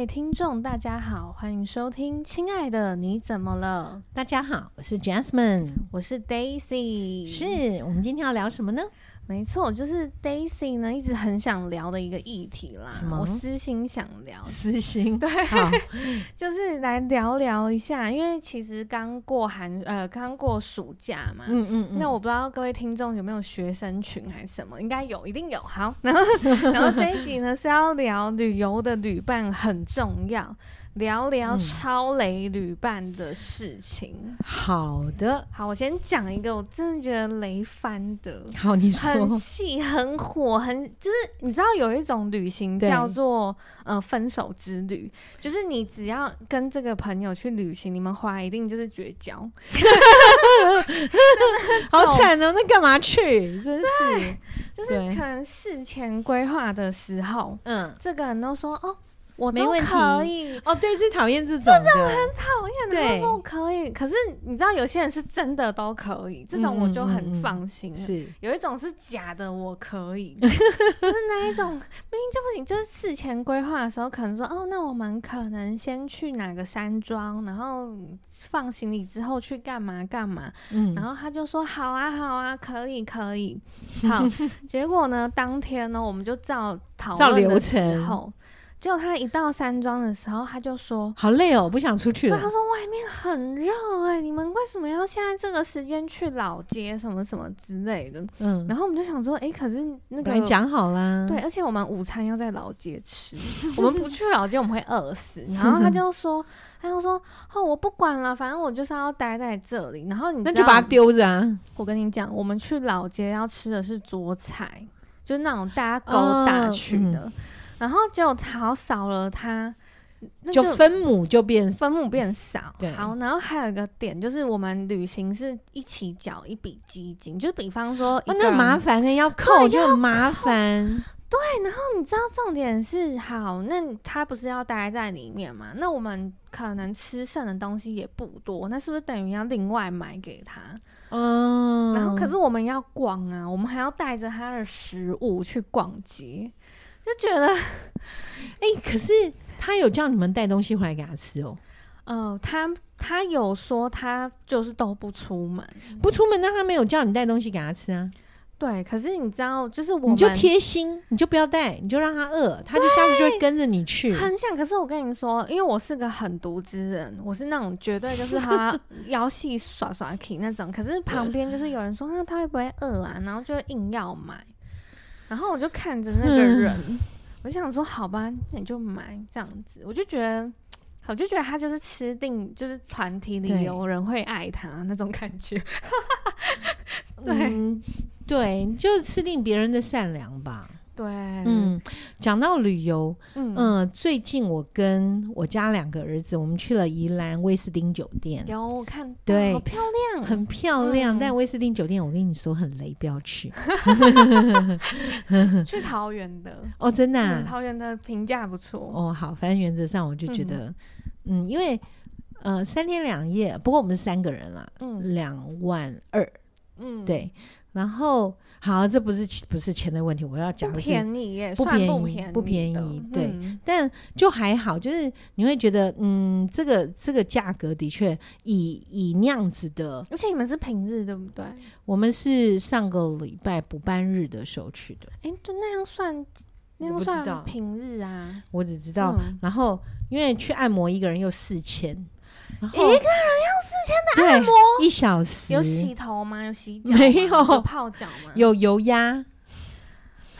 位听众，大家好，欢迎收听《亲爱的你怎么了》。大家好，我是 Jasmine，我是 Daisy。是我们今天要聊什么呢？没错，就是 Daisy 呢，一直很想聊的一个议题啦。什么？我私心想聊。私心对，好 就是来聊聊一下，因为其实刚过寒，呃，刚过暑假嘛。嗯嗯，嗯那我不知道各位听众有没有学生群还是什么？应该有，一定有。好，然后然后这一集呢是要聊旅游的旅伴很重要。聊聊超雷旅伴的事情。嗯、好的，好，我先讲一个我真的觉得雷翻的。好，你说。很气，很火，很就是你知道有一种旅行叫做呃分手之旅，就是你只要跟这个朋友去旅行，你们回来一定就是绝交。好惨哦！那干嘛去？真是，就是可能事前规划的时候，嗯，这个人都说哦。我都可以哦，对，最讨厌这种，这种很讨厌的。他说可以，可是你知道有些人是真的都可以，这种我就很放心。是有一种是假的，我可以，就是那一种明明就不行，就是事前规划的时候可能说哦，那我们可能先去哪个山庄，然后放行李之后去干嘛干嘛。嗯，然后他就说好啊好啊，可以可以。好，结果呢，当天呢，我们就照讨论的时候。就他一到山庄的时候，他就说：“好累哦，不想出去了。”他说：“外面很热哎、欸，你们为什么要现在这个时间去老街什么什么之类的？”嗯，然后我们就想说：“哎、欸，可是那个讲好啦，对，而且我们午餐要在老街吃，我们不去老街我们会饿死。”然后他就说：“他就说哦，我不管了，反正我就是要待在这里。”然后你那就把它丢着啊！我跟你讲，我们去老街要吃的是桌菜，就是那种大家勾搭去的。然后就好少了它，它就分母就变分母变少。对，好，然后还有一个点就是，我们旅行是一起缴一笔基金，就比方说，哦，那麻烦的要扣就很麻烦。对，然后你知道重点是，好，那他不是要待在里面嘛？那我们可能吃剩的东西也不多，那是不是等于要另外买给他？嗯，然后可是我们要逛啊，我们还要带着他的食物去逛街。就觉得，哎、欸，可是他有叫你们带东西回来给他吃哦。呃，他他有说他就是都不出门，不出门，那他没有叫你带东西给他吃啊？对，可是你知道，就是我你就贴心，你就不要带，你就让他饿，他就下次就会跟着你去。很想，可是我跟你说，因为我是个狠毒之人，我是那种绝对就是他腰细耍耍 K 那种。可是旁边就是有人说，那他会不会饿啊？然后就硬要买。然后我就看着那个人，嗯、我想说，好吧，那你就买这样子。我就觉得，我就觉得他就是吃定，就是团体里有人会爱他那种感觉。对、嗯、对，就吃定别人的善良吧。对，嗯，讲到旅游，嗯、呃，最近我跟我家两个儿子，我们去了宜兰威斯汀酒店，有看，对，好漂亮，很漂亮。嗯、但威斯汀酒店，我跟你说很雷，不要去。去桃园的 哦，真的、啊，嗯、桃园的评价不错。哦，好，反正原则上我就觉得，嗯，嗯，因为呃三天两夜，不过我们是三个人啦，嗯，两万二，嗯，对。然后好，这不是不是钱的问题，我要讲的是便宜耶，不便宜，不便宜，对，嗯、但就还好，就是你会觉得，嗯，这个这个价格的确以以那样子的，而且你们是平日对不对？我们是上个礼拜补班日的时候去的，哎，就那样算，那样算平日啊？我只知道，嗯、然后因为去按摩一个人又四千。一个人要四千的按摩，一小时有洗头吗？有洗脚？没有，有泡脚吗？有油压。啊，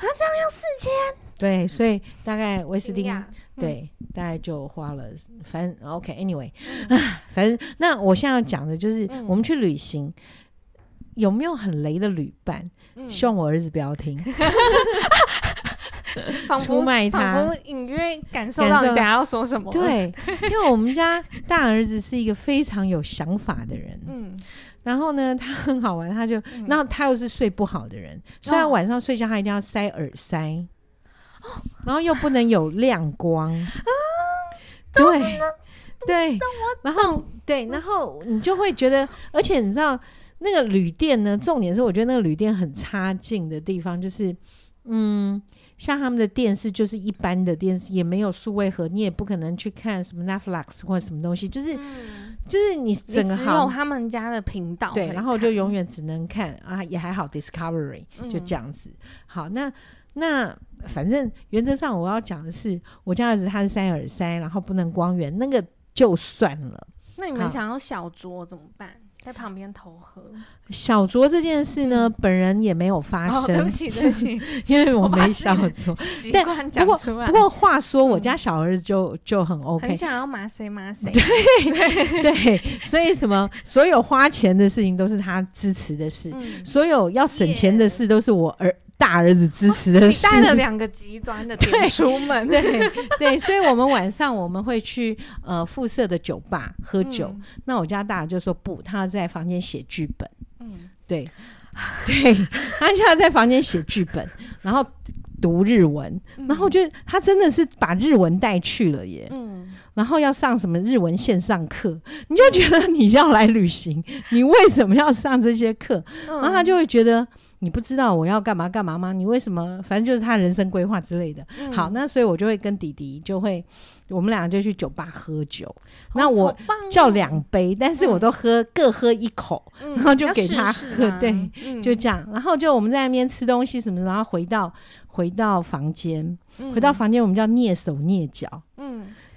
这样要四千？对，所以大概威斯汀，嗯、对，大概就花了，反正 OK，Anyway，、啊、反正那我现在要讲的就是，我们去旅行、嗯、有没有很雷的旅伴？嗯、希望我儿子不要听。仿佛出卖他，仿佛隐约感受到你等下要说什么。对，因为我们家大儿子是一个非常有想法的人。嗯，然后呢，他很好玩，他就，嗯、然后他又是睡不好的人，虽然晚上睡觉他一定要塞耳塞，哦、然后又不能有亮光。啊，对，对，然后对，然后你就会觉得，而且你知道那个旅店呢，重点是我觉得那个旅店很差劲的地方就是。嗯，像他们的电视就是一般的电视，也没有数位盒，你也不可能去看什么 Netflix 或者什么东西，就是、嗯、就是你整个只有他们家的频道，对，然后就永远只能看啊，也还好 Discovery 就这样子。嗯、好，那那反正原则上我要讲的是，我家儿子他是塞耳塞，然后不能光源，那个就算了。那你们想要小酌怎么办？在旁边投喝小酌这件事呢，嗯、本人也没有发生。哦、对不起，对不起，因为我没小酌。但不过不过话说，我家小儿子就、嗯、就很 OK，很想要麻谁麻谁。对 对，所以什么所有花钱的事情都是他支持的事，嗯、所有要省钱的事都是我儿。大儿子支持的是，带了两个极端的点出门，对对，对，所以我们晚上我们会去呃附设的酒吧喝酒。嗯、那我家大就说不，他要在房间写剧本。嗯，对 对，他就要在房间写剧本，然后读日文，嗯、然后就他真的是把日文带去了耶。嗯，然后要上什么日文线上课，你就觉得你要来旅行，你为什么要上这些课？然后他就会觉得。你不知道我要干嘛干嘛吗？你为什么？反正就是他人生规划之类的。嗯、好，那所以我就会跟弟弟就会，我们两个就去酒吧喝酒。哦、那我叫两杯，但是我都喝、嗯、各喝一口，嗯、然后就给他喝。试试对，嗯、就这样。然后就我们在那边吃东西什么，然后回到回到房间，嗯、回到房间我们叫蹑手蹑脚。嗯。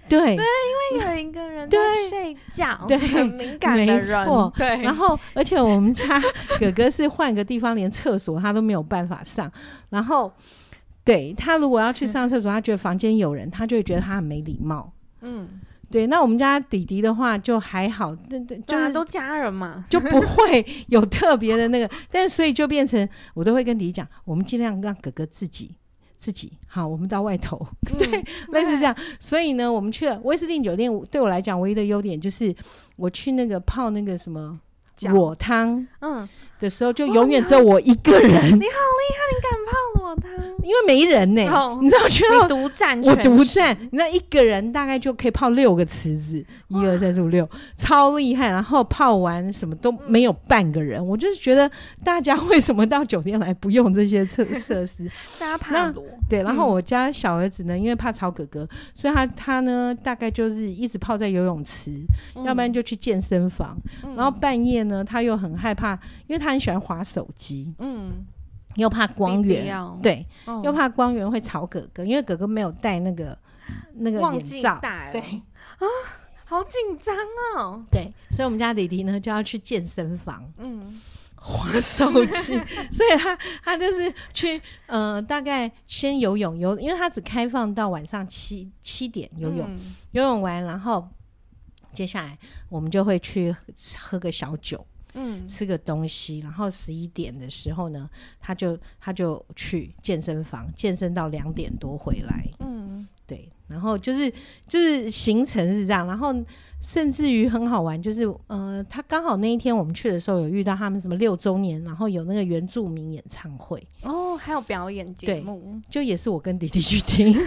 对，对，因为有一个人在睡觉，对，很敏感的人，没错，对。然后，而且我们家哥哥是换个地方，连厕所他都没有办法上。然后，对，他如果要去上厕所，他觉得房间有人，他就会觉得他很没礼貌。嗯，对。那我们家弟弟的话就还好，对对，就是都家人嘛，就不会有特别的那个。但所以就变成我都会跟弟弟讲，我们尽量让哥哥自己。自己好，我们到外头，嗯、对，类似这样。所以呢，我们去了威斯汀酒店。对我来讲，唯一的优点就是我去那个泡那个什么裸汤，嗯，的时候就永远只有我一个人。你好 厉害，你敢泡我汤？因为没人呢、你知道去到独占，我独占，你知道一个人大概就可以泡六个池子，一二三四五六，超厉害。然后泡完什么都没有半个人，嗯、我就是觉得大家为什么到酒店来不用这些设设施？大家怕裸。对，然后我家小儿子呢，因为怕吵哥哥，所以他他呢大概就是一直泡在游泳池，嗯、要不然就去健身房。嗯、然后半夜呢，他又很害怕，因为他很喜欢划手机。嗯。又怕光源，对，哦、又怕光源会吵哥哥，因为哥哥没有戴那个那个眼罩，对。啊，好紧张哦。对，所以我们家弟弟呢就要去健身房，嗯，滑手机，所以他他就是去呃，大概先游泳游，因为他只开放到晚上七七点游泳，嗯、游泳完然后接下来我们就会去喝个小酒。嗯，吃个东西，然后十一点的时候呢，他就他就去健身房健身到两点多回来。嗯，对，然后就是就是行程是这样，然后甚至于很好玩，就是呃，他刚好那一天我们去的时候有遇到他们什么六周年，然后有那个原住民演唱会哦，还有表演节目，就也是我跟弟弟去听。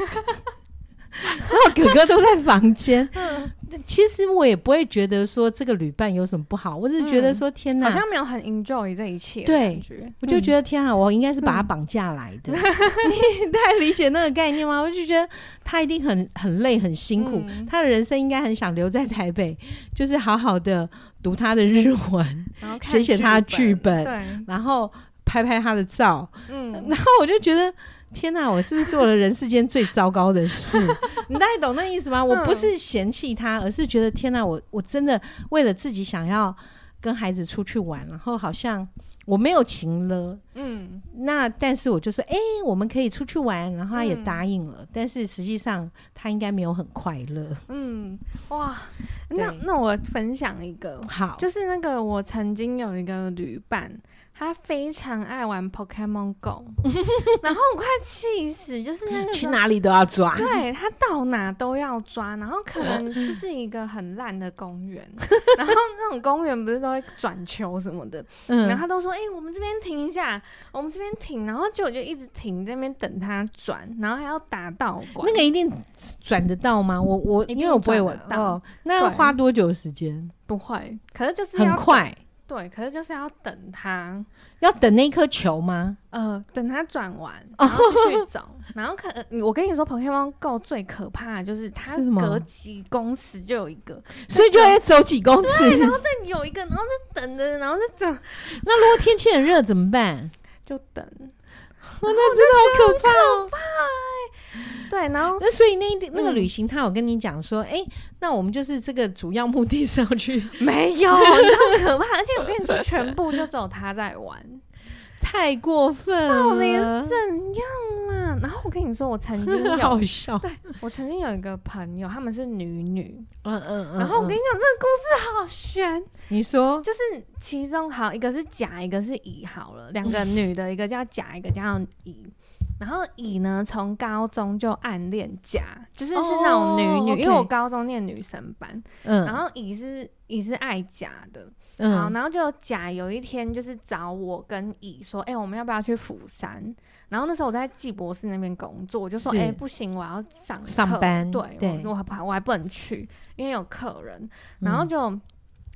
然后哥哥都在房间，嗯、其实我也不会觉得说这个旅伴有什么不好，我只是觉得说天哪，好像没有很 enjoy 这一切，对，我就觉得天啊，我应该是把他绑架来的，嗯、你太理解那个概念吗？我就觉得他一定很很累很辛苦，嗯、他的人生应该很想留在台北，就是好好的读他的日文，写写他的剧本，对，然后拍拍他的照，嗯，然后我就觉得。天哪，我是不是做了人世间最糟糕的事？你大概懂那意思吗？我不是嫌弃他，而是觉得天哪，我我真的为了自己想要跟孩子出去玩，然后好像我没有情了。嗯，那但是我就说，哎、欸，我们可以出去玩，然后他也答应了。嗯、但是实际上他应该没有很快乐。嗯，哇，那那我分享一个，好，就是那个我曾经有一个旅伴。他非常爱玩 Pokemon Go，然后我快气死，就是那个去哪里都要抓，对，他到哪都要抓，然后可能就是一个很烂的公园，然后那种公园不是都会转球什么的，嗯、然后他都说，哎、欸，我们这边停一下，我们这边停，然后就就一直停在那边等他转，然后还要打道馆，那个一定转得到吗？我我因为我不会玩。哦，那要花多久时间？不会，可是就是很快。对，可是就是要等它，要等那颗球吗？呃，等它转完，然后继续走。然后可，我跟你说，Pokémon Go 最可怕的就是它隔几公尺就有一个，所以就要走几公尺，然后再有一个，然后再等着，然后再走。那如果天气很热怎么办？就等。那真的好可怕！对，然后那所以那那个旅行，他有跟你讲说，哎、那我们就是这个主要目的是要去，没有，超可怕！而且我跟你说，全部就只有他在玩。太过分了！到底怎样啦？然后我跟你说，我曾经有好笑，对，我曾经有一个朋友，他们是女女，嗯嗯嗯。然后我跟你讲，这个故事好悬。你说，就是其中好一个是甲，一个是乙，好了，两个女的，一个叫甲，一个叫乙。然后乙呢，从高中就暗恋甲，就是是那种女女，因为我高中念女生班，嗯，然后乙是乙是爱甲的。嗯，好，然后就甲有一天就是找我跟乙说，哎、欸，我们要不要去釜山？然后那时候我在季博士那边工作，我就说，哎、欸，不行，我要上上班，对，对我我还我还不能去，因为有客人。然后就、嗯、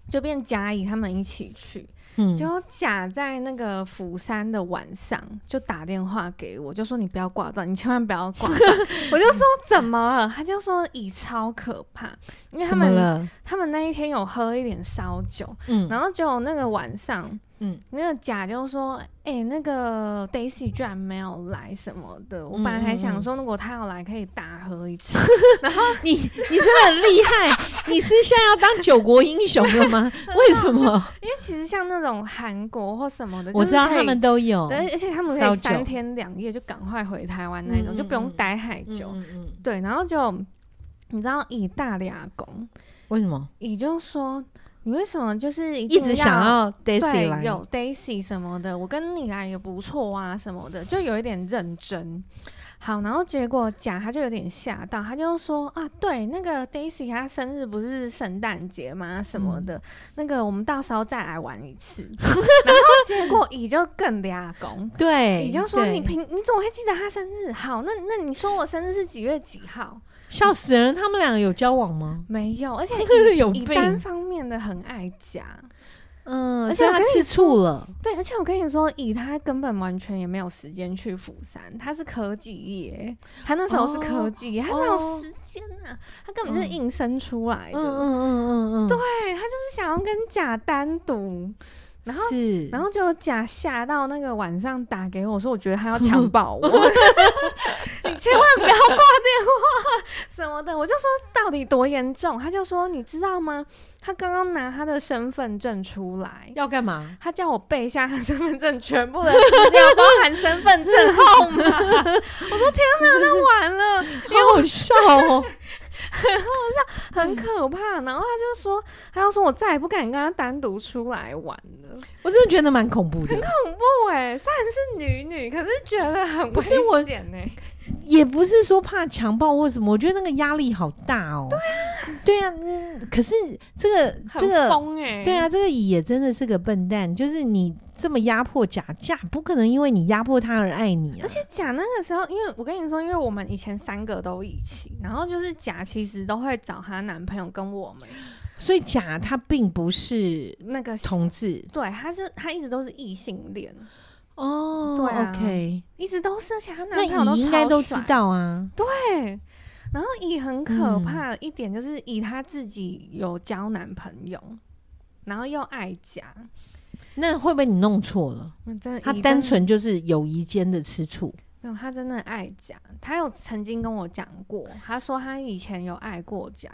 就变甲乙他们一起去。就甲在那个釜山的晚上就打电话给我，就说你不要挂断，你千万不要挂断。我就说怎么了？他就说乙超可怕，因为他们他们那一天有喝一点烧酒，嗯，然后就那个晚上。嗯，那个甲就说：“哎、欸，那个 Daisy 居然没有来什么的。我本来还想说，如果他要来，可以大喝一次。然后你你真的很厉害，你是现在要当九国英雄了吗？为什么？因为其实像那种韩国或什么的，我知道他们都有，对，而且他们可以三天两夜就赶快回台湾那种，就不用待太久。嗯嗯，对，然后就你知道以大俩公为什么？乙就说。”你为什么就是一,一直想要 Daisy 来？有 Daisy 什么的，我跟你来也不错啊，什么的，就有一点认真。好，然后结果甲他就有点吓到，他就说啊，对，那个 Daisy 他生日不是圣诞节吗？什么的，嗯、那个我们到时候再来玩一次。然后结果乙就更抓狂，对，乙就说你平你怎么会记得他生日？好，那那你说我生日是几月几号？笑死人！他们两个有交往吗？没有，而且 乙单方面的很爱甲，嗯，而且他吃醋了。对，而且我跟你说，以他根本完全也没有时间去釜山，他是科技业，他那时候是科技，哦、他哪有时间啊？他根本就是硬生出来的。嗯嗯嗯嗯嗯，对，他就是想要跟甲单独。然后，然后就假吓到那个晚上打给我说，我觉得他要强暴我，你千万不要挂电话什么的。我就说到底多严重？他就说你知道吗？他刚刚拿他的身份证出来要干嘛？他叫我背一下他身份证全部的资料，包 含身份证号码。我说天哪，那完了，好好笑哦。很好笑，很可怕。然后他就说，他要说我再也不敢跟他单独出来玩了。我真的觉得蛮恐怖的，很恐怖哎、欸。虽然是女女，可是觉得很危险哎。也不是说怕强暴或什么，我觉得那个压力好大哦。对啊，对啊，嗯。可是这个这个疯欸，对啊，这个乙也真的是个笨蛋。就是你这么压迫甲，甲不可能因为你压迫他而爱你啊。而且甲那个时候，因为我跟你说，因为我们以前三个都一起，然后就是甲其实都会找她男朋友跟我们，所以甲他并不是那个同志，对，他是他一直都是异性恋。哦，对啊，OK，一直都是，而且他男朋友都应该都知道啊。对，然后乙很可怕的一点就是乙他自己有交男朋友，嗯、然后又爱家，那会不会你弄错了？真的，他单纯就是友谊间的吃醋。没有，他真的爱家，他有曾经跟我讲过，他说他以前有爱过甲。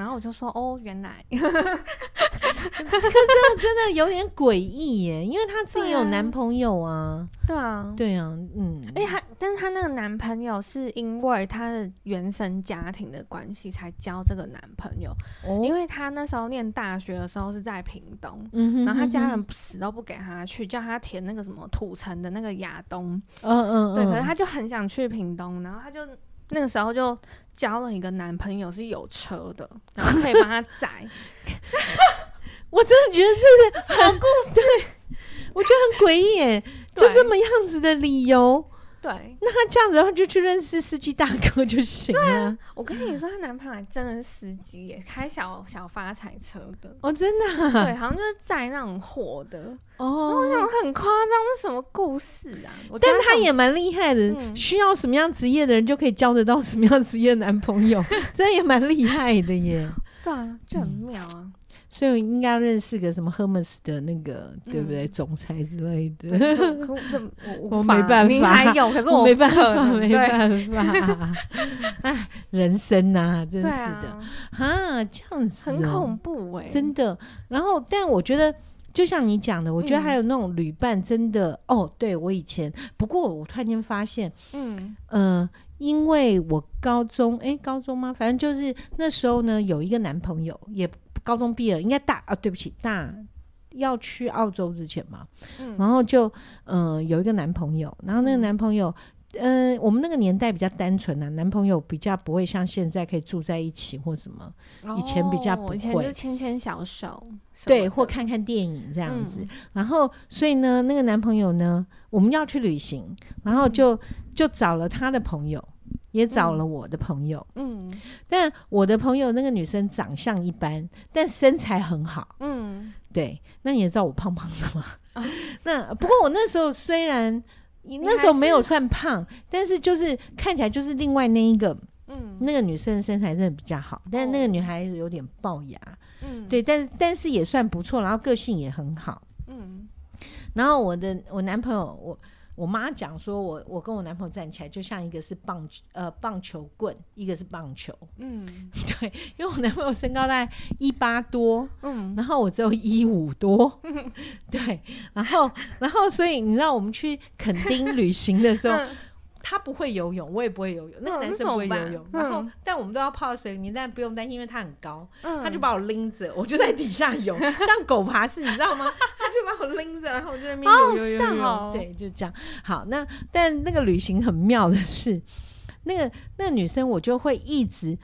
然后我就说哦，原来 这个真的真的有点诡异耶，因为她自己有男朋友啊。对啊，对啊，嗯。哎，她但是她那个男朋友是因为她的原生家庭的关系才交这个男朋友。哦。因为她那时候念大学的时候是在屏东，嗯哼，然后她家人死都不给她去，叫她填那个什么土城的那个亚东。嗯嗯嗯。对，可是她就很想去屏东，然后她就。那个时候就交了一个男朋友是有车的，然后可以帮他载。我真的觉得这是好故事，对，我觉得很诡异耶，就这么样子的理由，对，那他这样子的话，就去认识司机大哥就行了。啊、我跟你说，她男朋友还真的是司机耶，开小小发财车的。哦，真的、啊？对，好像就是载那种货的。哦，我想很夸张，是什么故事啊？但他也蛮厉害的，嗯、需要什么样职业的人就可以交得到什么样职业的男朋友，真的也蛮厉害的耶。对啊，就很妙啊。嗯所以我应该要认识个什么 Hermes 的那个，嗯、对不对？总裁之类的。我，我没办法，还有，可是我，我没办法，没办法。哎，人生呐、啊，真是的，哈、啊，这样子、喔、很恐怖哎、欸，真的。然后，但我觉得，就像你讲的，我觉得还有那种旅伴，真的、嗯、哦。对我以前，不过我突然间发现，嗯呃，因为我高中，哎，高中吗？反正就是那时候呢，有一个男朋友也。高中毕业了，应该大啊，对不起，大要去澳洲之前嘛，嗯、然后就嗯、呃、有一个男朋友，然后那个男朋友，嗯、呃，我们那个年代比较单纯啊，男朋友比较不会像现在可以住在一起或什么，哦、以前比较不会，以前就牵牵小手，对，或看看电影这样子，嗯、然后所以呢，那个男朋友呢，我们要去旅行，然后就、嗯、就找了他的朋友。也找了我的朋友，嗯，嗯，但我的朋友那个女生长相一般，但身材很好，嗯，对，那你也知道我胖胖的嘛，哦、那不过我那时候虽然那时候没有算胖，但是就是看起来就是另外那一个，嗯，那个女生的身材真的比较好，但是那个女孩子有点龅牙，嗯，对，但是但是也算不错，然后个性也很好，嗯，然后我的我男朋友我。我妈讲说我，我我跟我男朋友站起来就像一个是棒呃棒球棍，一个是棒球。嗯，对，因为我男朋友身高大概一八多，嗯，然后我只有一五多，嗯，对，然后然后所以你知道我们去垦丁旅行的时候。他不会游泳，我也不会游泳。那个男生不会游泳，然后但我们都要泡在水里面，但不用担心，因为他很高，他就把我拎着，我就在底下游，像狗爬式，你知道吗？他就把我拎着，然后我就在那边游游游游，对，就这样。好，那但那个旅行很妙的是，那个那个女生，我就会一直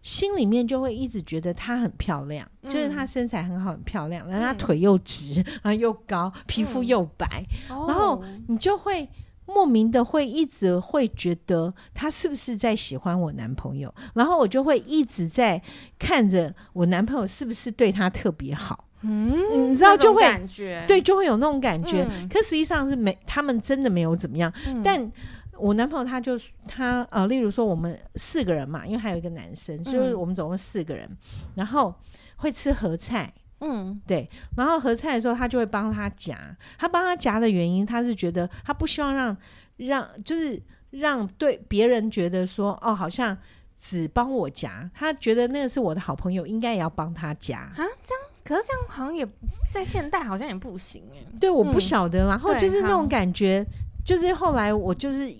心里面就会一直觉得她很漂亮，就是她身材很好，很漂亮，然后她腿又直，然后又高，皮肤又白，然后你就会。莫名的会一直会觉得他是不是在喜欢我男朋友，然后我就会一直在看着我男朋友是不是对他特别好，嗯，你知道就会感觉对，就会有那种感觉。嗯、可实际上是没，他们真的没有怎么样。嗯、但我男朋友他就他呃，例如说我们四个人嘛，因为还有一个男生，就是我们总共四个人，然后会吃合菜。嗯，对。然后合菜的时候，他就会帮他夹。他帮他夹的原因，他是觉得他不希望让让就是让对别人觉得说哦，好像只帮我夹。他觉得那个是我的好朋友，应该也要帮他夹啊。这样，可是这样好像也在现代好像也不行哎。对，我不晓得。嗯、然后就是那种感觉，就是后来我就是。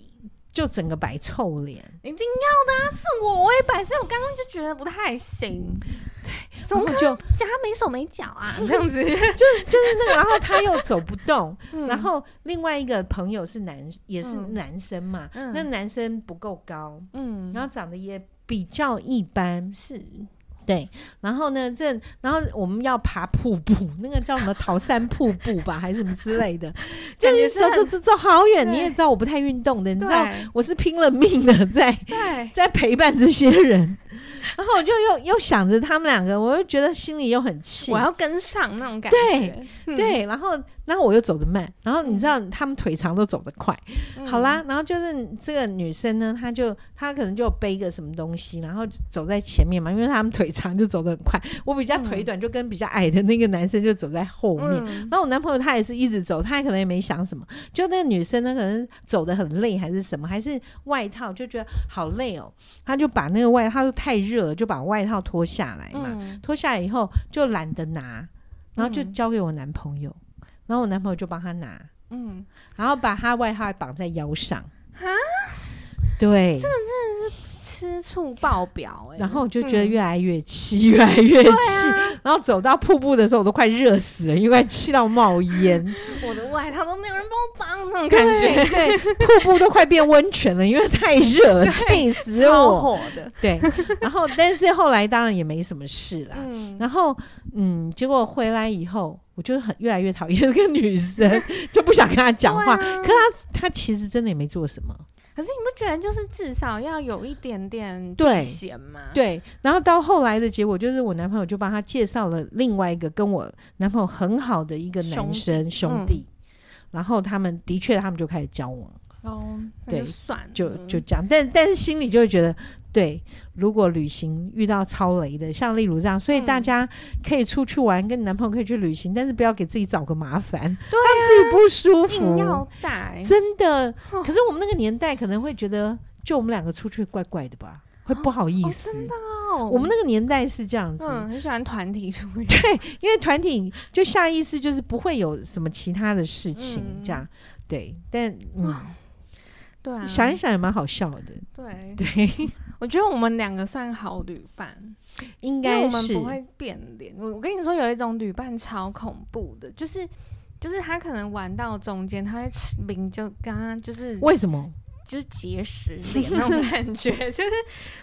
就整个摆臭脸，一定要的啊！是我，我也摆，所以我刚刚就觉得不太行。对，怎么就夹没手没脚啊？这样子，就是就是那个，然后他又走不动，嗯、然后另外一个朋友是男，也是男生嘛，嗯、那男生不够高，嗯，然后长得也比较一般，是。对，然后呢，这然后我们要爬瀑布，那个叫什么桃山瀑布吧，还是什么之类的，就是走走走走好远。你也知道我不太运动的，你知道我是拼了命的在在陪伴这些人。然后我就又又想着他们两个，我又觉得心里又很气，我要跟上那种感觉。对、嗯、对，然后然后我又走得慢，然后你知道他们腿长都走得快。嗯、好啦，然后就是这个女生呢，她就她可能就背个什么东西，然后走在前面嘛，因为他们腿长就走得很快。我比较腿短，就跟比较矮的那个男生就走在后面。嗯、然后我男朋友他也是一直走，他也可能也没想什么。就那个女生呢，可能走得很累还是什么，还是外套就觉得好累哦，他就把那个外套说太热。就把外套脱下来嘛，脱、嗯、下来以后就懒得拿，然后就交给我男朋友，嗯、然后我男朋友就帮他拿，嗯，然后把他外套绑在腰上，啊，对，这个真的是。吃醋爆表哎、欸，然后我就觉得越来越气，嗯、越来越气，啊、然后走到瀑布的时候，我都快热死了，因为气到冒烟。我的外套都没有人帮我绑，那种感觉，对，瀑布都快变温泉了，因为太热了，气死我。的，对。然后，但是后来当然也没什么事啦。嗯、然后，嗯，结果回来以后。我就很越来越讨厌这个女生，就不想跟她讲话。啊、可她她其实真的也没做什么。可是你不觉得就是至少要有一点点避嫌吗？对，然后到后来的结果就是我男朋友就帮他介绍了另外一个跟我男朋友很好的一个男生兄弟，兄弟嗯、然后他们的确他们就开始交往。哦，对，算就就这样，但但是心里就会觉得，对，如果旅行遇到超雷的，像例如这样，所以大家可以出去玩，嗯、跟你男朋友可以去旅行，但是不要给自己找个麻烦，让、啊、自己不舒服。要带真的，哦、可是我们那个年代可能会觉得，就我们两个出去怪怪的吧，会不好意思。真的哦，我们那个年代是这样子，嗯，很喜欢团体出去，对，因为团体就下意识就是不会有什么其他的事情，嗯、这样，对，但嗯。哦对啊，想一想也蛮好笑的。对对，我觉得我们两个算好旅伴，应该是我们不会变脸。我我跟你说，有一种旅伴超恐怖的，就是就是他可能玩到中间，他会明就刚刚就是为什么就是结石脸那种感觉，就是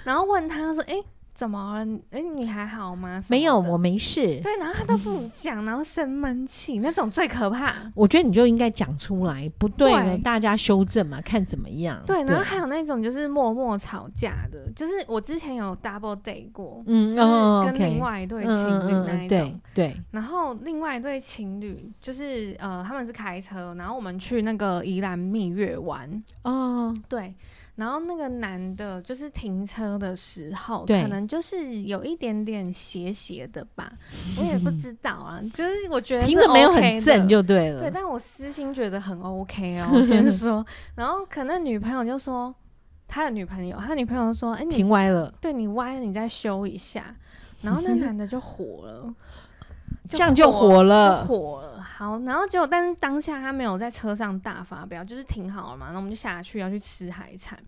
然后问他说：“哎、欸。”怎么了？哎、欸，你还好吗？没有，我没事。对，然后他都不讲，然后生闷气，那种最可怕。我觉得你就应该讲出来，不对大家修正嘛，看怎么样。对，然后还有那种就是默默吵架的，就是我之前有 double date 过，嗯，就是跟另外一对情侣那一种。对对。然后另外一对情侣就是呃，他们是开车，然后我们去那个宜兰蜜月玩。哦，对。然后那个男的，就是停车的时候，对可能就是有一点点斜斜的吧，我也不知道啊。就是我觉得、OK、停的没有很正就对了，对。但我私心觉得很 OK 哦，我先说。然后可能女朋友就说，他的女朋友，他女朋友说：“哎，你停歪了，对你歪了，你再修一下。”然后那男的就火了。这样就火了，火了。好，然后结果，但是当下他没有在车上大发飙，就是停好了嘛。然后我们就下去要去吃海产，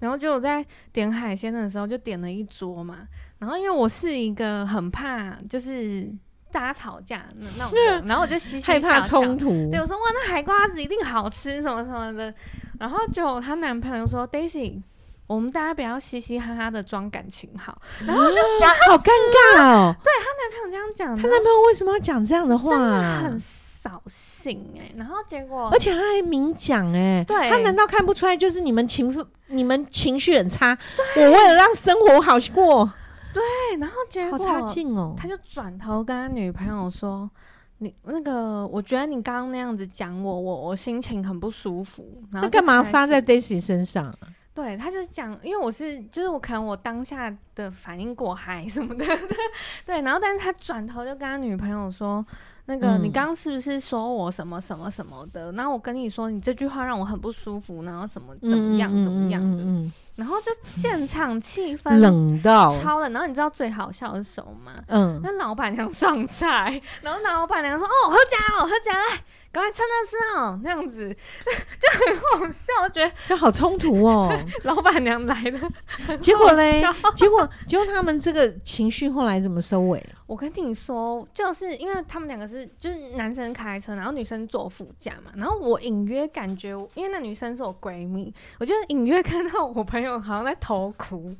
然后就我在点海鲜的时候就点了一桌嘛。然后因为我是一个很怕就是大家吵架那那种人，然后我就嘻嘻害怕冲突。对，我说哇，那海瓜子一定好吃什么什么的。然后就她男朋友说，Daisy。我们大家不要嘻嘻哈哈的装感情好，然后就想好尴尬哦。对，她男朋友这样讲，她男朋友为什么要讲这样的话？真的很扫兴哎。然后结果，而且他还明讲哎，对，他难道看不出来就是你们情绪你们情绪很差？我为了让生活好过，对，然后结果好差劲哦。他就转头跟他女朋友说：“你那个，我觉得你刚刚那样子讲我，我我心情很不舒服。”然后干嘛发在 Daisy 身上？对，他就讲，因为我是，就是我可能我当下的反应过嗨什么的，对，然后但是他转头就跟他女朋友说，那个、嗯、你刚刚是不是说我什么什么什么的？然后我跟你说，你这句话让我很不舒服，然后什么怎么样怎么样的，然后就现场气氛冷到超冷，然后你知道最好笑的是什么吗？嗯，那老板娘上菜，然后老板娘说，哦，喝假哦，喝假来。赶快趁热吃哦，那样子 就很好笑，我觉得就好冲突哦。老板娘来了，结果嘞？结果结果他们这个情绪后来怎么收尾？我跟你说，就是因为他们两个是就是男生开车，然后女生坐副驾嘛。然后我隐约感觉，因为那女生是我闺蜜，我就隐约看到我朋友好像在偷哭。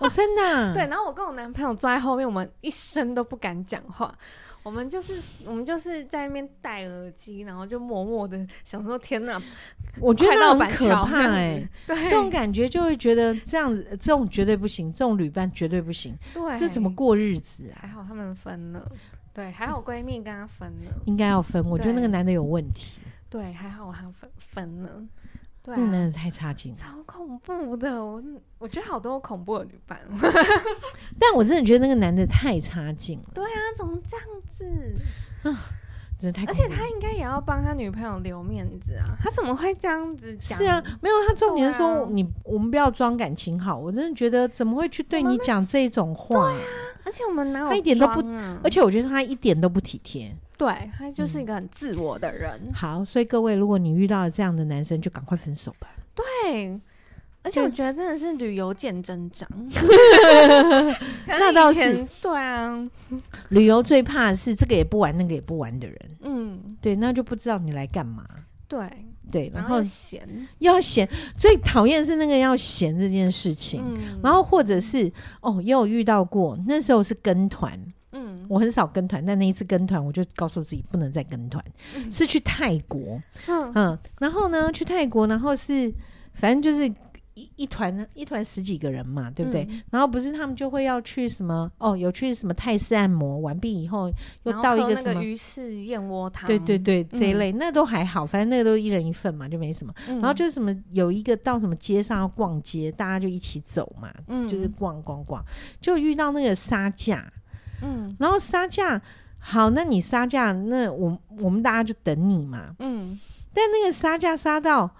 哦，真的啊？对。然后我跟我男朋友坐在后面，我们一声都不敢讲话。我们就是我们就是在那边戴耳机，然后就默默的想说：“天哪，我觉得很可怕哎、欸！”对，这种感觉就会觉得这样子，这种绝对不行，这种旅伴绝对不行。对，这怎么过日子啊？还好他们分了，对，还好闺蜜跟他分了，应该要分。我觉得那个男的有问题。对，还好我还分分了。对、啊，那男的太差劲，超恐怖的。我我觉得好多恐怖的女伴，但我真的觉得那个男的太差劲了。对啊，怎么这样子啊？真的太……而且他应该也要帮他女朋友留面子啊！他怎么会这样子讲？是啊，没有他重点是说、啊、你我们不要装感情好。我真的觉得怎么会去对你讲这种话？对啊，而且我们哪有、啊、他一点都不，而且我觉得他一点都不体贴。对，他就是一个很自我的人。嗯、好，所以各位，如果你遇到了这样的男生，就赶快分手吧。对，而且我觉得真的是旅游见真章。那倒是，对啊，旅游最怕的是这个也不玩，那个也不玩的人。嗯，对，那就不知道你来干嘛。对对，然后闲要闲，最讨厌是那个要闲这件事情。嗯、然后或者是哦，也有遇到过，那时候是跟团。嗯，我很少跟团，但那一次跟团，我就告诉自己不能再跟团，嗯、是去泰国，嗯嗯，然后呢，去泰国，然后是反正就是。一一团一团十几个人嘛，对不对？嗯、然后不是他们就会要去什么哦，有去什么泰式按摩完毕以后，又到一个什么鱼翅燕窝汤，对对对，这一类、嗯、那都还好，反正那个都一人一份嘛，就没什么。嗯、然后就是什么有一个到什么街上要逛街，大家就一起走嘛，嗯、就是逛逛逛，就遇到那个杀价，嗯，然后杀价好，那你杀价，那我我们大家就等你嘛，嗯，但那个杀价杀到。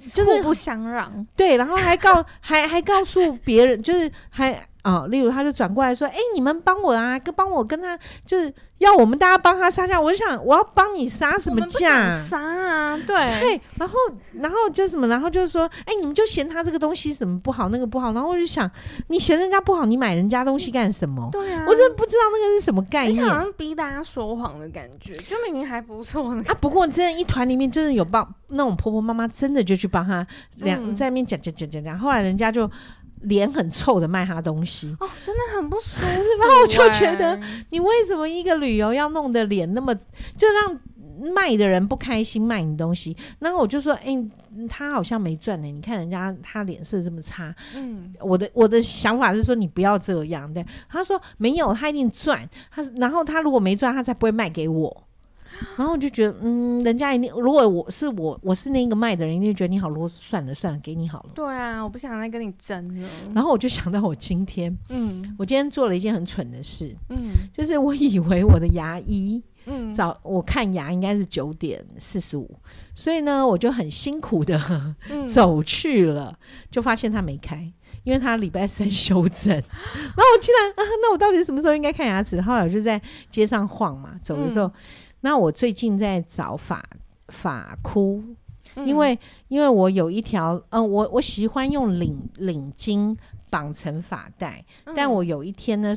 就是互不相让，对，然后还告还还告诉别人，就是还啊、哦，例如他就转过来说：“哎、欸，你们帮我啊，跟帮我跟他就是。”要我们大家帮他杀价，我就想我要帮你杀什么价？杀啊，对对，然后然后就什么，然后就是说，哎、欸，你们就嫌他这个东西什么不好，那个不好，然后我就想，你嫌人家不好，你买人家东西干什么？对啊，我真的不知道那个是什么概念，好像逼大家说谎的感觉，就明明还不错呢。啊，不过真的，一团里面真的有帮那种婆婆妈妈，真的就去帮他两、嗯、在那边讲讲讲讲讲，后来人家就。脸很臭的卖他东西哦，真的很不舒服。然后我就觉得，你为什么一个旅游要弄得脸那么，就让卖的人不开心卖你东西？然后我就说，哎、欸，他好像没赚呢。你看人家他脸色这么差，嗯，我的我的想法是说，你不要这样。对，他说没有，他一定赚。他然后他如果没赚，他才不会卖给我。然后我就觉得，嗯，人家一定，如果我是我，我是那个卖的人，一定觉得你好啰嗦。算了算了，给你好了。对啊，我不想再跟你争了。然后我就想到我今天，嗯，我今天做了一件很蠢的事，嗯，就是我以为我的牙医，嗯，早我看牙应该是九点四十五，所以呢，我就很辛苦的 走去了，就发现他没开，因为他礼拜三休诊。然后我竟然啊，那我到底什么时候应该看牙齿？后来我就在街上晃嘛，走的时候。那我最近在找发发箍，因为因为我有一条，嗯、呃，我我喜欢用领领巾绑成发带，嗯、但我有一天呢，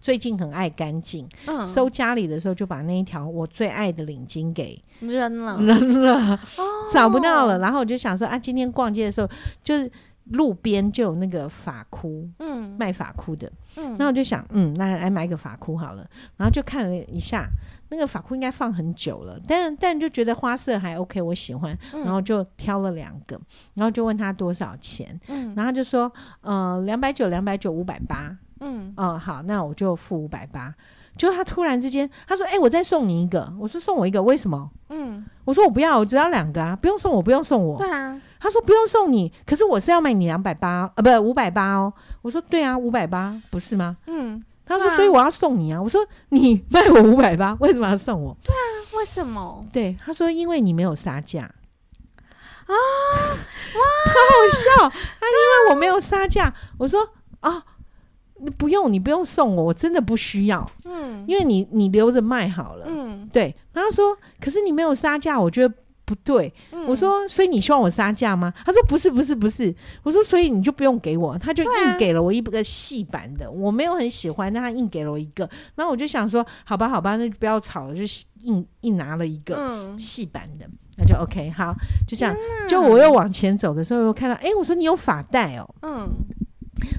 最近很爱干净，嗯、收家里的时候就把那一条我最爱的领巾给扔了，扔了，哦、找不到了。然后我就想说啊，今天逛街的时候就是。路边就有那个发箍，嗯，卖发箍的，嗯，然后我就想，嗯，那来买个发箍好了，然后就看了一下，那个发箍应该放很久了，但但就觉得花色还 OK，我喜欢，然后就挑了两个，然后就问他多少钱，嗯，然后就说，呃，两百九，两百九，五百八，嗯，哦，好，那我就付五百八。就他突然之间，他说：“哎、欸，我再送你一个。”我说：“送我一个，为什么？”嗯，我说：“我不要，我只要两个啊，不用送我，不用送我。”对啊，他说：“不用送你，可是我是要卖你两百八，啊，不，五百八哦。”我说：“对啊，五百八，不是吗？”嗯，他说：“所以我要送你啊。”我说：“你卖我五百八，为什么要送我？”对啊，为什么？对，他说：“因为你没有杀价啊。”哇，好好笑！他因为我没有杀价，我说：“啊。”你不用，你不用送我，我真的不需要。嗯，因为你你留着卖好了。嗯，对。然后说，可是你没有杀价，我觉得不对。嗯，我说，所以你希望我杀价吗？他说不是，不是，不是。我说，所以你就不用给我。他就硬给了我一个细版的，啊、我没有很喜欢，但他硬给了我一个。然后我就想说，好吧，好吧，那就不要吵了，就硬硬拿了一个细版的，那、嗯、就 OK。好，就这样。嗯、就我又往前走的时候，又看到，哎、欸，我说你有发带哦。嗯。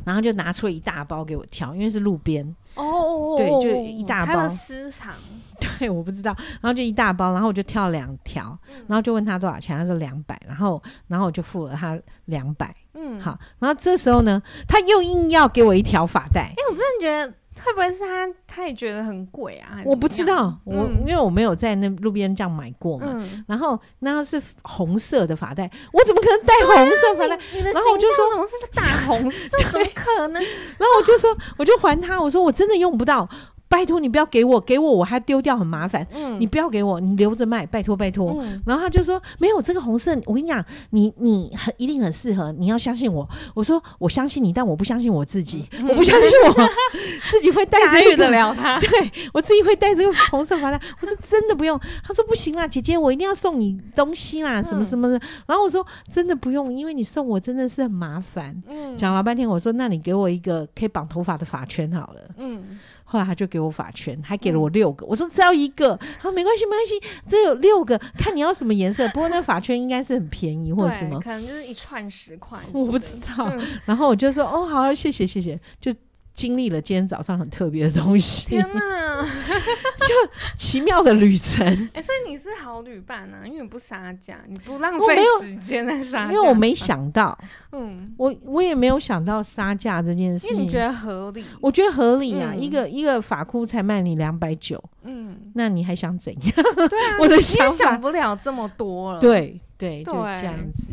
然后就拿出了一大包给我挑，因为是路边哦，对，就一大包。私藏，对，我不知道。然后就一大包，然后我就挑两条，嗯、然后就问他多少钱，他说两百，然后然后我就付了他两百，嗯，好。然后这时候呢，他又硬要给我一条发带，哎，我真的觉得。会不会是他？他也觉得很贵啊？我不知道，我、嗯、因为我没有在那路边这样买过嘛。嗯、然后那是红色的发带，我怎么可能戴红色发带？啊、然后我就说，怎么是大红色？怎么可能？然后我就说，我就还他，我说我真的用不到。拜托你不要给我，给我我还丢掉很麻烦。嗯，你不要给我，你留着卖，拜托拜托。嗯，然后他就说没有这个红色，我跟你讲，你你很一定很适合，你要相信我。我说我相信你，但我不相信我自己，嗯、我不相信我 自己会戴这个。得了他，对我自己会戴这个红色发带。我说真的不用。他说不行啦，姐姐我一定要送你东西啦，什么什么的。然后我说真的不用，因为你送我真的是很麻烦。嗯，讲了半天，我说那你给我一个可以绑头发的发圈好了。嗯。后来他就给我发圈，还给了我六个。嗯、我说只要一个，他说，没关系，没关系，这有六个，看你要什么颜色。不过那发圈应该是很便宜，或者什么，可能就是一串十块，我不知道。嗯、然后我就说哦，好，谢谢，谢谢，就经历了今天早上很特别的东西。天哪，就奇妙的旅程。哎、欸，所以你是好旅伴啊，因为你不杀价，你不浪费时间在杀价。因为我没想到，嗯，我我也没有想到杀价这件事情。你觉得合理？我觉得合理啊，嗯、一个一个法箍才卖你两百九，嗯，那你还想怎样？对啊，我的想法你也想不了这么多了。对对，就这样子。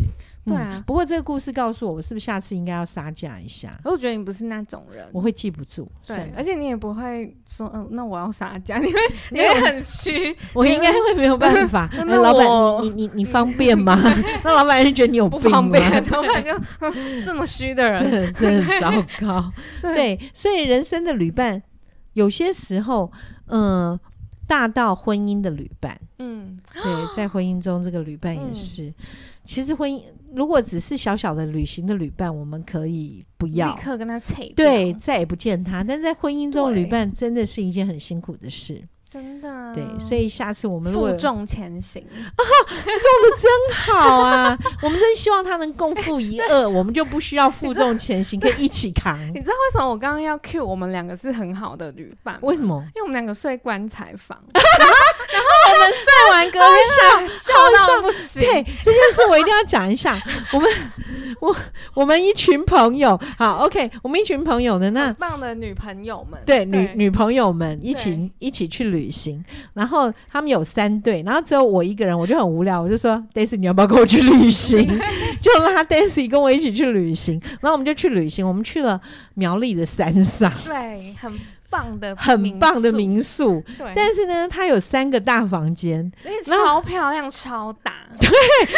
对啊、嗯，不过这个故事告诉我，我是不是下次应该要杀价一下？我觉得你不是那种人，我会记不住。对，而且你也不会说，嗯，那我要杀价，你会 你会很虚。我应该会没有办法。哎、欸，老板，你你你你方便吗？那老板就觉得你有病吗？不方便，老板就这么虚的人，真的糟糕。对，所以人生的旅伴，有些时候，嗯、呃，大到婚姻的旅伴，嗯，对，在婚姻中这个旅伴也是。嗯、其实婚姻。如果只是小小的旅行的旅伴，我们可以不要立刻跟他扯，对，再也不见他。但在婚姻中，旅伴真的是一件很辛苦的事，真的。对，所以下次我们负重前行啊，用的真好啊！我们真希望他能共赴一二，我们就不需要负重前行，可以一起扛。你知道为什么我刚刚要 cue 我们两个是很好的旅伴？为什么？因为我们两个睡棺材房。然后我们睡完隔天笑笑到不行。对，这件事我一定要讲一下。我们我我们一群朋友，好，OK，我们一群朋友的那很棒的女朋友们，对女女朋友们一起一起去旅行。然后他们有三对，然后只有我一个人，我就很无聊，我就说：“Daisy，你要不要跟我去旅行？” 就拉 Daisy 跟我一起去旅行。然后我们就去旅行，我们去了苗栗的山上，对，很。棒的很棒的民宿，对，但是呢，它有三个大房间，超漂亮，超大，对，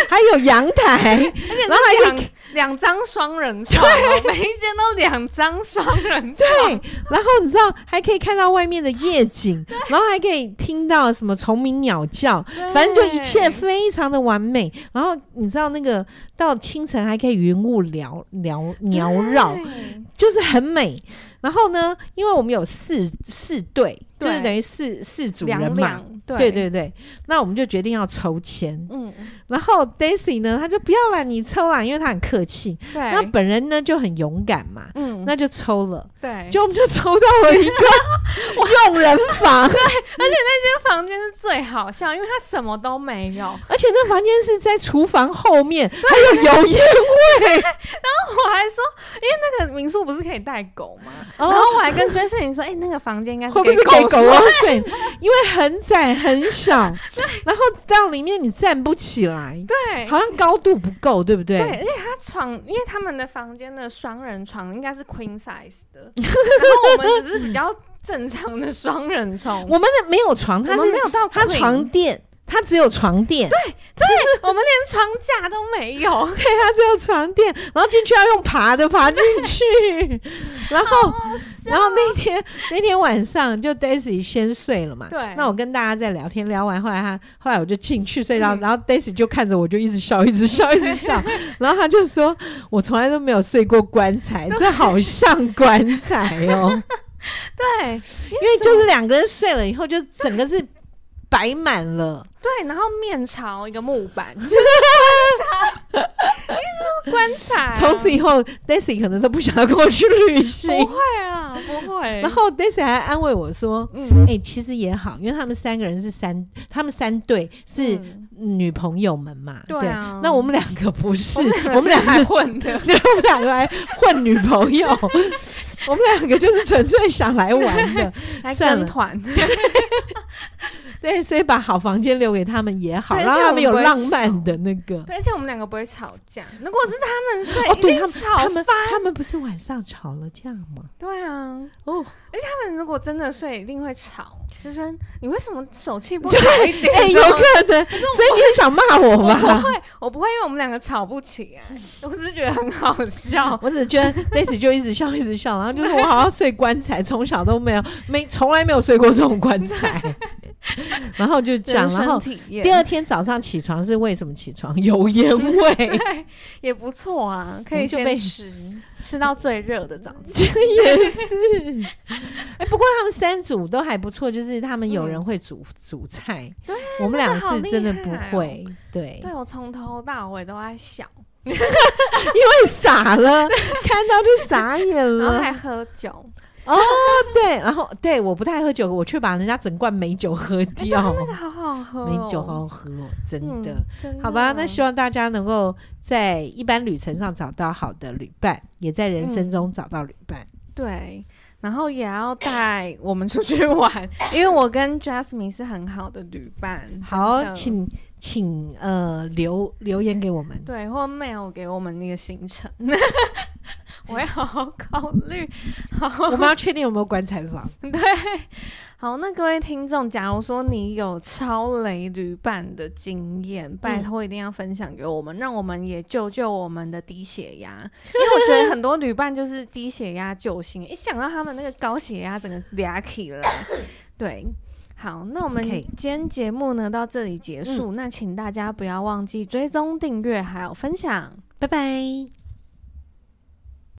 还有阳台，而且然后还有两张双人床，每一间都两张双人床，对，然后你知道还可以看到外面的夜景，然后还可以听到什么虫鸣鸟叫，反正就一切非常的完美。然后你知道那个到清晨还可以云雾缭缭缭绕，就是很美。然后呢，因为我们有四四队，就是等于四四组人嘛，两两对，对对对。那我们就决定要抽签，嗯。然后 Daisy 呢，他就不要了，你抽啊，因为他很客气。对。那本人呢就很勇敢嘛，嗯，那就抽了。对。就我们就抽到了一个 用人房，对，而且那间房间是最好笑，因为它什么都没有，而且那房间是在厨房后面，还有油烟味。然后我还说，因为那个民宿不是可以带狗吗？然后我还跟 Jason 说，哎，那个房间应该是给狗睡？因为很窄很小，然后到里面你站不起来，对，好像高度不够，对不对？对，而且他床，因为他们的房间的双人床应该是 queen size 的，然后我们只是比较正常的双人床，我们的没有床，他是没有到，他床垫。它只有床垫，对对，我们连床架都没有。对，它只有床垫，然后进去要用爬的爬进去，然后然后那天那天晚上就 Daisy 先睡了嘛。对，那我跟大家在聊天，聊完后来他后来我就进去睡觉，然后 Daisy 就看着我就一直笑，一直笑，一直笑，然后他就说：“我从来都没有睡过棺材，这好像棺材哦。”对，因为就是两个人睡了以后，就整个是。摆满了，对，然后面朝一个木板，就是。从此以后，Daisy 可能都不想要跟我去旅行。不会啊，不会。然后 Daisy 还安慰我说：“嗯，哎、欸，其实也好，因为他们三个人是三，他们三对是女朋友们嘛。嗯、对啊，对，那我们两个不是，我们两个混的，我们两个来 混女朋友。我们两个就是纯粹想来玩的，来跟团。对。所以把好房间留给他们也好，让他们有浪漫的那个。对，而且我们两个不会吵架。如果是他们睡，哦，对，吵翻。他们不是晚上吵了架吗？对啊，哦，而且他们如果真的睡，一定会吵。就是你为什么手气不好 一点？哎，有可能。所以你很想骂我吧？我不会，我不会，因为我们两个吵不起来。我只是觉得很好笑，我只是觉得 Daisy 就一直笑，一直笑，然后就是我好像睡棺材，从小都没有，没从来没有睡过这种棺材。然后就讲，然后第二天早上起床是为什么起床？油烟味，也不错啊，可以先吃吃到最热的早餐。也是，哎，不过他们三组都还不错，就是他们有人会煮煮菜，对，我们俩是真的不会。对，对我从头到尾都在想，因为傻了，看到就傻眼了，然后还喝酒。哦，对，然后对，我不太喝酒，我却把人家整罐美酒喝掉。那个好好喝，美酒好好喝哦，真的。好吧，那希望大家能够在一般旅程上找到好的旅伴，也在人生中找到旅伴。对。然后也要带我们出去玩，因为我跟 Jasmine 是很好的旅伴。好，请请呃留留言给我们，对，或 mail 给我们那个行程，我要好好考虑。好，我们要确定有没有棺材房。对。好，那各位听众，假如说你有超雷旅伴的经验，嗯、拜托一定要分享给我们，让我们也救救我们的低血压。因为我觉得很多旅伴就是低血压救星，一想到他们那个高血压，整个俩起来。对，好，那我们今天节目呢到这里结束，嗯、那请大家不要忘记追踪、订阅还有分享，拜拜。